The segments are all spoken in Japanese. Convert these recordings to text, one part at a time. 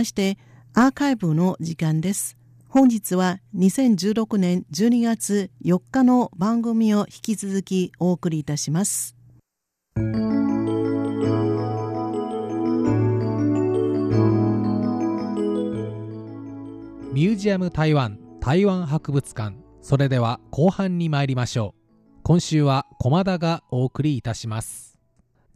ましてアーカイブの時間です。本日は2016年12月4日の番組を引き続きお送りいたします。ミュージアム台湾台湾博物館それでは後半に参りましょう今週は駒田がお送りいたします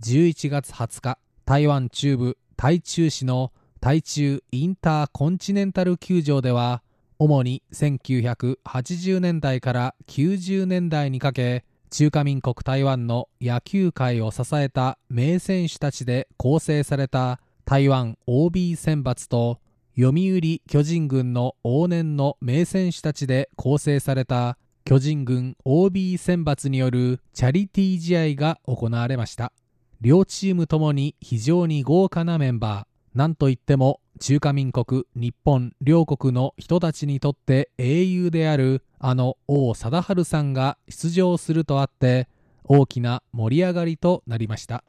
11月20日台湾中部台中市の台中インターコンチネンタル球場では主に1980年代から90年代にかけ中華民国台湾の野球界を支えた名選手たちで構成された台湾 OB 選抜と読売巨人軍の往年の名選手たちで構成された巨人軍 OB 選抜によるチャリティー試合が行われました。両チームともに非常に豪華なメンバー。なんといっても中華民国日本両国の人たちにとって英雄であるあの王貞治さんが出場するとあって大きな盛り上がりとなりました。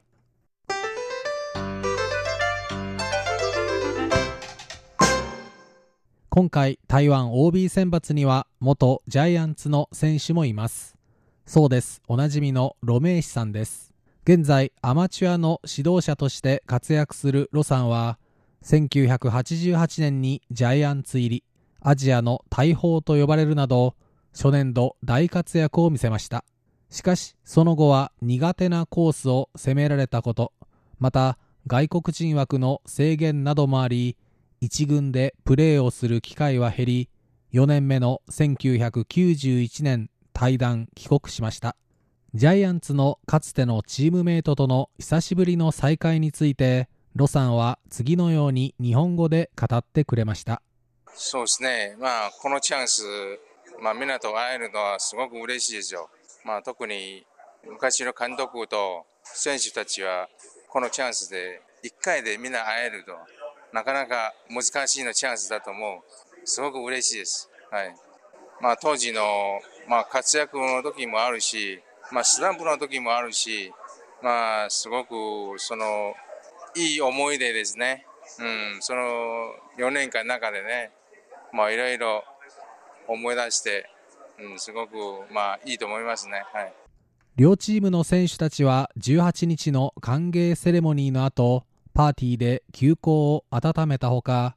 今回台湾 OB 選抜には元ジャイアンツの選手もいます。そうです。おなじみのロメイシさんです。現在アマチュアの指導者として活躍するロさんは1988年にジャイアンツ入りアジアの大砲と呼ばれるなど初年度大活躍を見せました。しかしその後は苦手なコースを攻められたことまた外国人枠の制限などもあり1軍でプレーをする機会は減り4年目の1991年退団帰国しました。ジャイアンツのかつてのチームメイトとの久しぶりの再会についてロさんは次のように日本語で語ってくれましたそうですねまあこのチャンスまあみんなと会えるのはすごく嬉しいですよまあ特に昔の監督と選手たちはこのチャンスで1回でみんな会えるとなかなか難しいのチャンスだと思う。すごく嬉しいです。はい。まあ当時の、まあ、活躍の時もあるし、まあスランプの時もあるし、まあすごくそのいい思い出ですね。うん、その4年間の中でね、まあいろいろ思い出して、うん、すごくまあいいと思いますね。はい。両チームの選手たちは18日の歓迎セレモニーの後パーティーで休校を温めたほか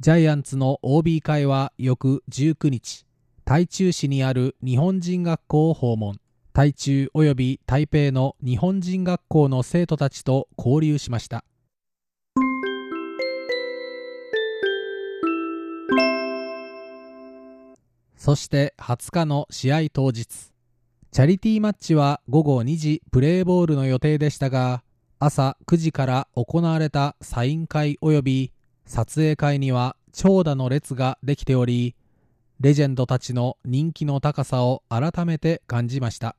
ジャイアンツの OB 会は翌19日台中市にある日本人学校を訪問台中及び台北の日本人学校の生徒たちと交流しました。そして20日の試合当日。チャリティーマッチは午後2時プレーボールの予定でしたが朝9時から行われたサイン会及び撮影会には長蛇の列ができておりレジェンドたちの人気の高さを改めて感じました。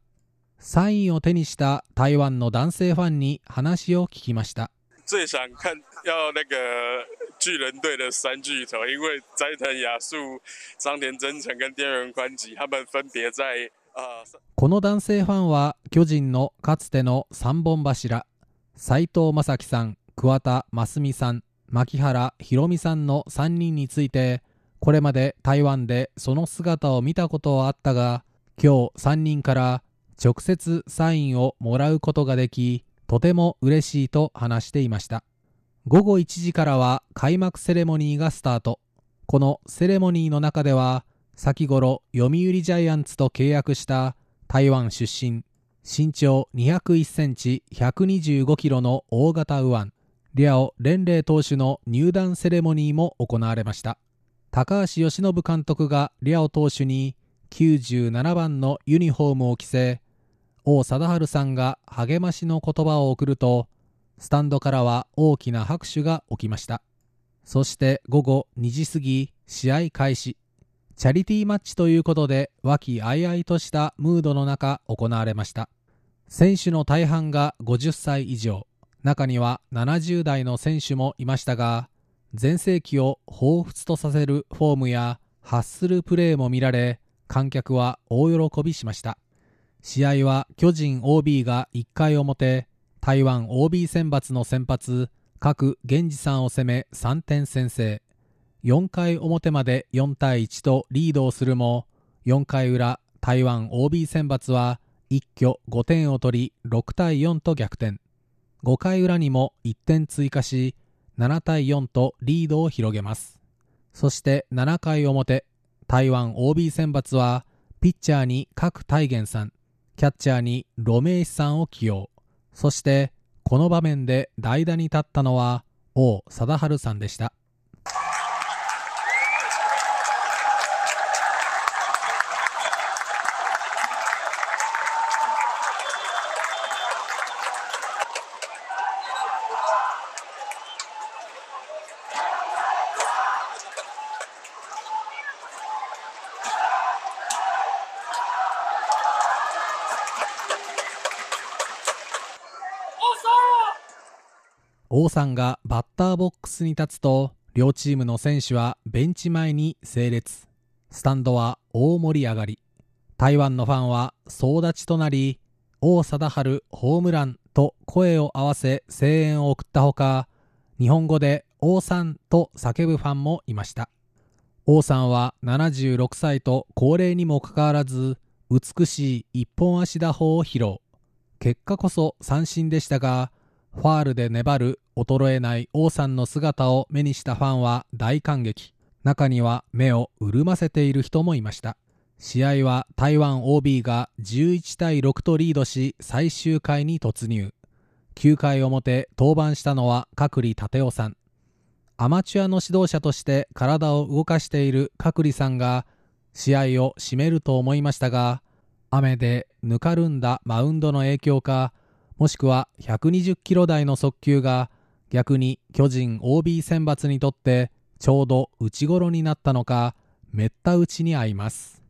サインを手にした台湾の男性ファンに話を聞きました。最想看要那个巨人队的三巨头，因为斋藤雅树、张田真诚跟电源宽吉他们分別在この男性ファンは巨人のかつての三本柱斉藤正樹さん、桑田真澄さん、牧原宏美さんの3人について、これまで台湾でその姿を見たことはあったが、今日3人から直接サインをもらうことができ、とても嬉しいと話していました。午後1時からは開幕セレモニーがスタート。このセレモニーの中では、先頃読売ジャイアンツと契約した台湾出身身長201センチ125キロの大型右腕リャオ・レンレイ投手の入団セレモニーも行われました高橋由伸監督がリャオ投手に97番のユニフォームを着せ王貞治さんが励ましの言葉を送るとスタンドからは大きな拍手が起きました。そして午後2時過ぎ試合開始。チャリティーマッチということで和気あいあいとしたムードの中行われました。選手の大半が50歳以上。中には70代の選手もいましたが全盛期を彷彿とさせるフォームや発するプレーも見られ観客は大喜びしました。試合は巨人 OB が1回表台湾 OB 選抜の先発各源氏さんを攻め3点先制。4回表まで4対1とリードをするも4回裏台湾 OB 選抜は一挙5点を取り6対4と逆転。5回裏にも1点追加し7対4とリードを広げます。そして7回表台湾 OB 選抜はピッチャーに角大元さん。キャッチャーにロメイシさんを起用。そしてこの場面で代打に立ったのは王貞治さんでした。王さんがバッターボックスに立つと両チームの選手はベンチ前に整列。スタンドは大盛り上がり。台湾のファンは総立ちとなり王貞治ホームランと声を合わせ声援を送ったほか日本語で王さんと叫ぶファンもいました。王さんは76歳と高齢にもかかわらず美しい一本足打法を披露。結果こそ三振でしたがファールで粘る衰えない王さんの姿を目にしたファンは大感激。中には目を潤ませている人もいました。試合は台湾 OB が11対6とリードし最終回に突入。9回表登板したのは角利立夫さん。アマチュアの指導者として体を動かしている角利さんが試合を締めると思いましたが雨でぬかるんだマウンドの影響かもしくは120キロ台の速球が逆に巨人 OB 選抜にとってちょうど内頃になったのかめった打ちに合います。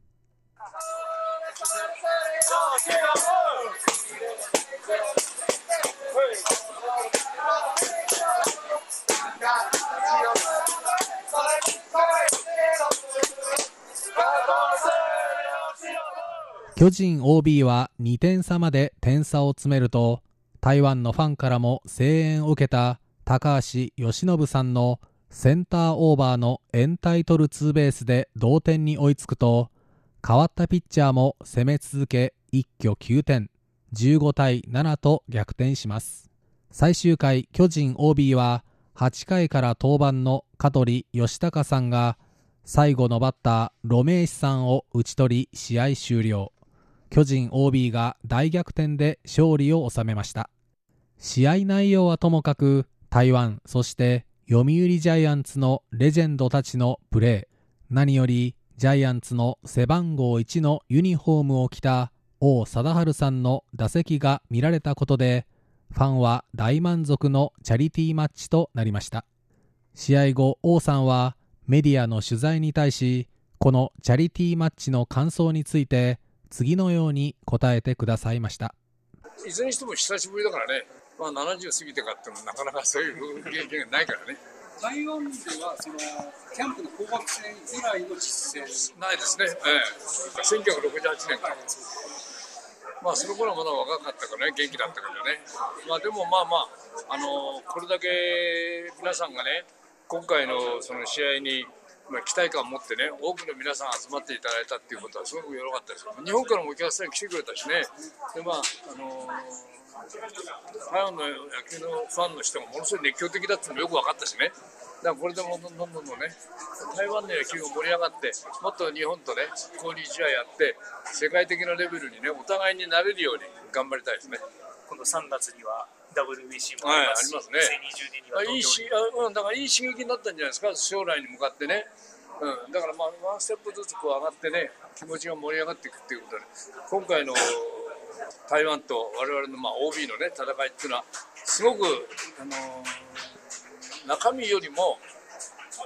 巨人 OB は2点差まで点差を詰めると台湾のファンからも声援を受けた高橋由伸さんのセンターオーバーのエンタイトルツーベースで同点に追いつくと代わったピッチャーも攻め続け一挙9点。15対7と逆転します。最終回巨人 OB は8回から登板の香取義孝さんが最後のバッターロメイシさんを打ち取り試合終了。巨人 OB が大逆転で勝利を収めました。試合内容はともかく台湾そして読売ジャイアンツのレジェンドたちのプレー。何よりジャイアンツの背番号1のユニフォームを着た王貞治さんの打席が見られたことでファンは大満足のチャリティーマッチとなりました。試合後王さんはメディアの取材に対しこのチャリティーマッチの感想について次のように答えてくださいました。いずれにしても久しぶりだからね、まあ、70過ぎてからってもなかなかそういう経験がないからね。台湾ではそのキャンプの紅白戦以来の実践。ないですね、ええ、1968年から。まあその頃はまだ若かったからね元気だったからね。まあでもまあまああのこれだけ皆さんがね今回のその試合にまあ、期待感を持ってね、多くの皆さん集まっていただいたっていうことはすごく良かったです日本からもお客さん来てくれたしね、でまあ、あのー、台湾の野球のファンの人がものすごい熱狂的だっていうのもよく分かったしね、だからこれでもどんどんどんどんね、台湾の野球が盛り上がって、もっと日本とね、交流試合やって、世界的なレベルにね、お互いになれるように頑張りたいですね。この3月には WBC もありますし、はい、ありますね。2020年にはいいしあ、うん、だからいい刺激になったんじゃないですか、将来に向かってね。うん、だからまあワンステップずつこう上がってね、気持ちが盛り上がっていくっていうことで、今回の台湾と我々のまあ OB のね戦いっていうのはすごくあのー、中身よりも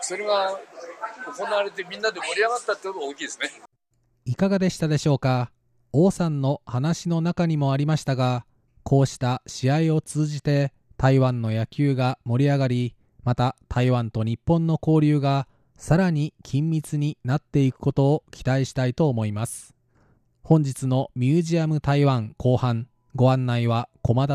それが行われてみんなで盛り上がったっていうのが大きいですね。いかがでしたでしょうか？王さんの話の中にもありましたが。こうした試合を通じて台湾の野球が盛り上がりまた台湾と日本の交流がさらに緊密になっていくことを期待したいと思います。本日のミュージアム台湾後半ご案内は駒田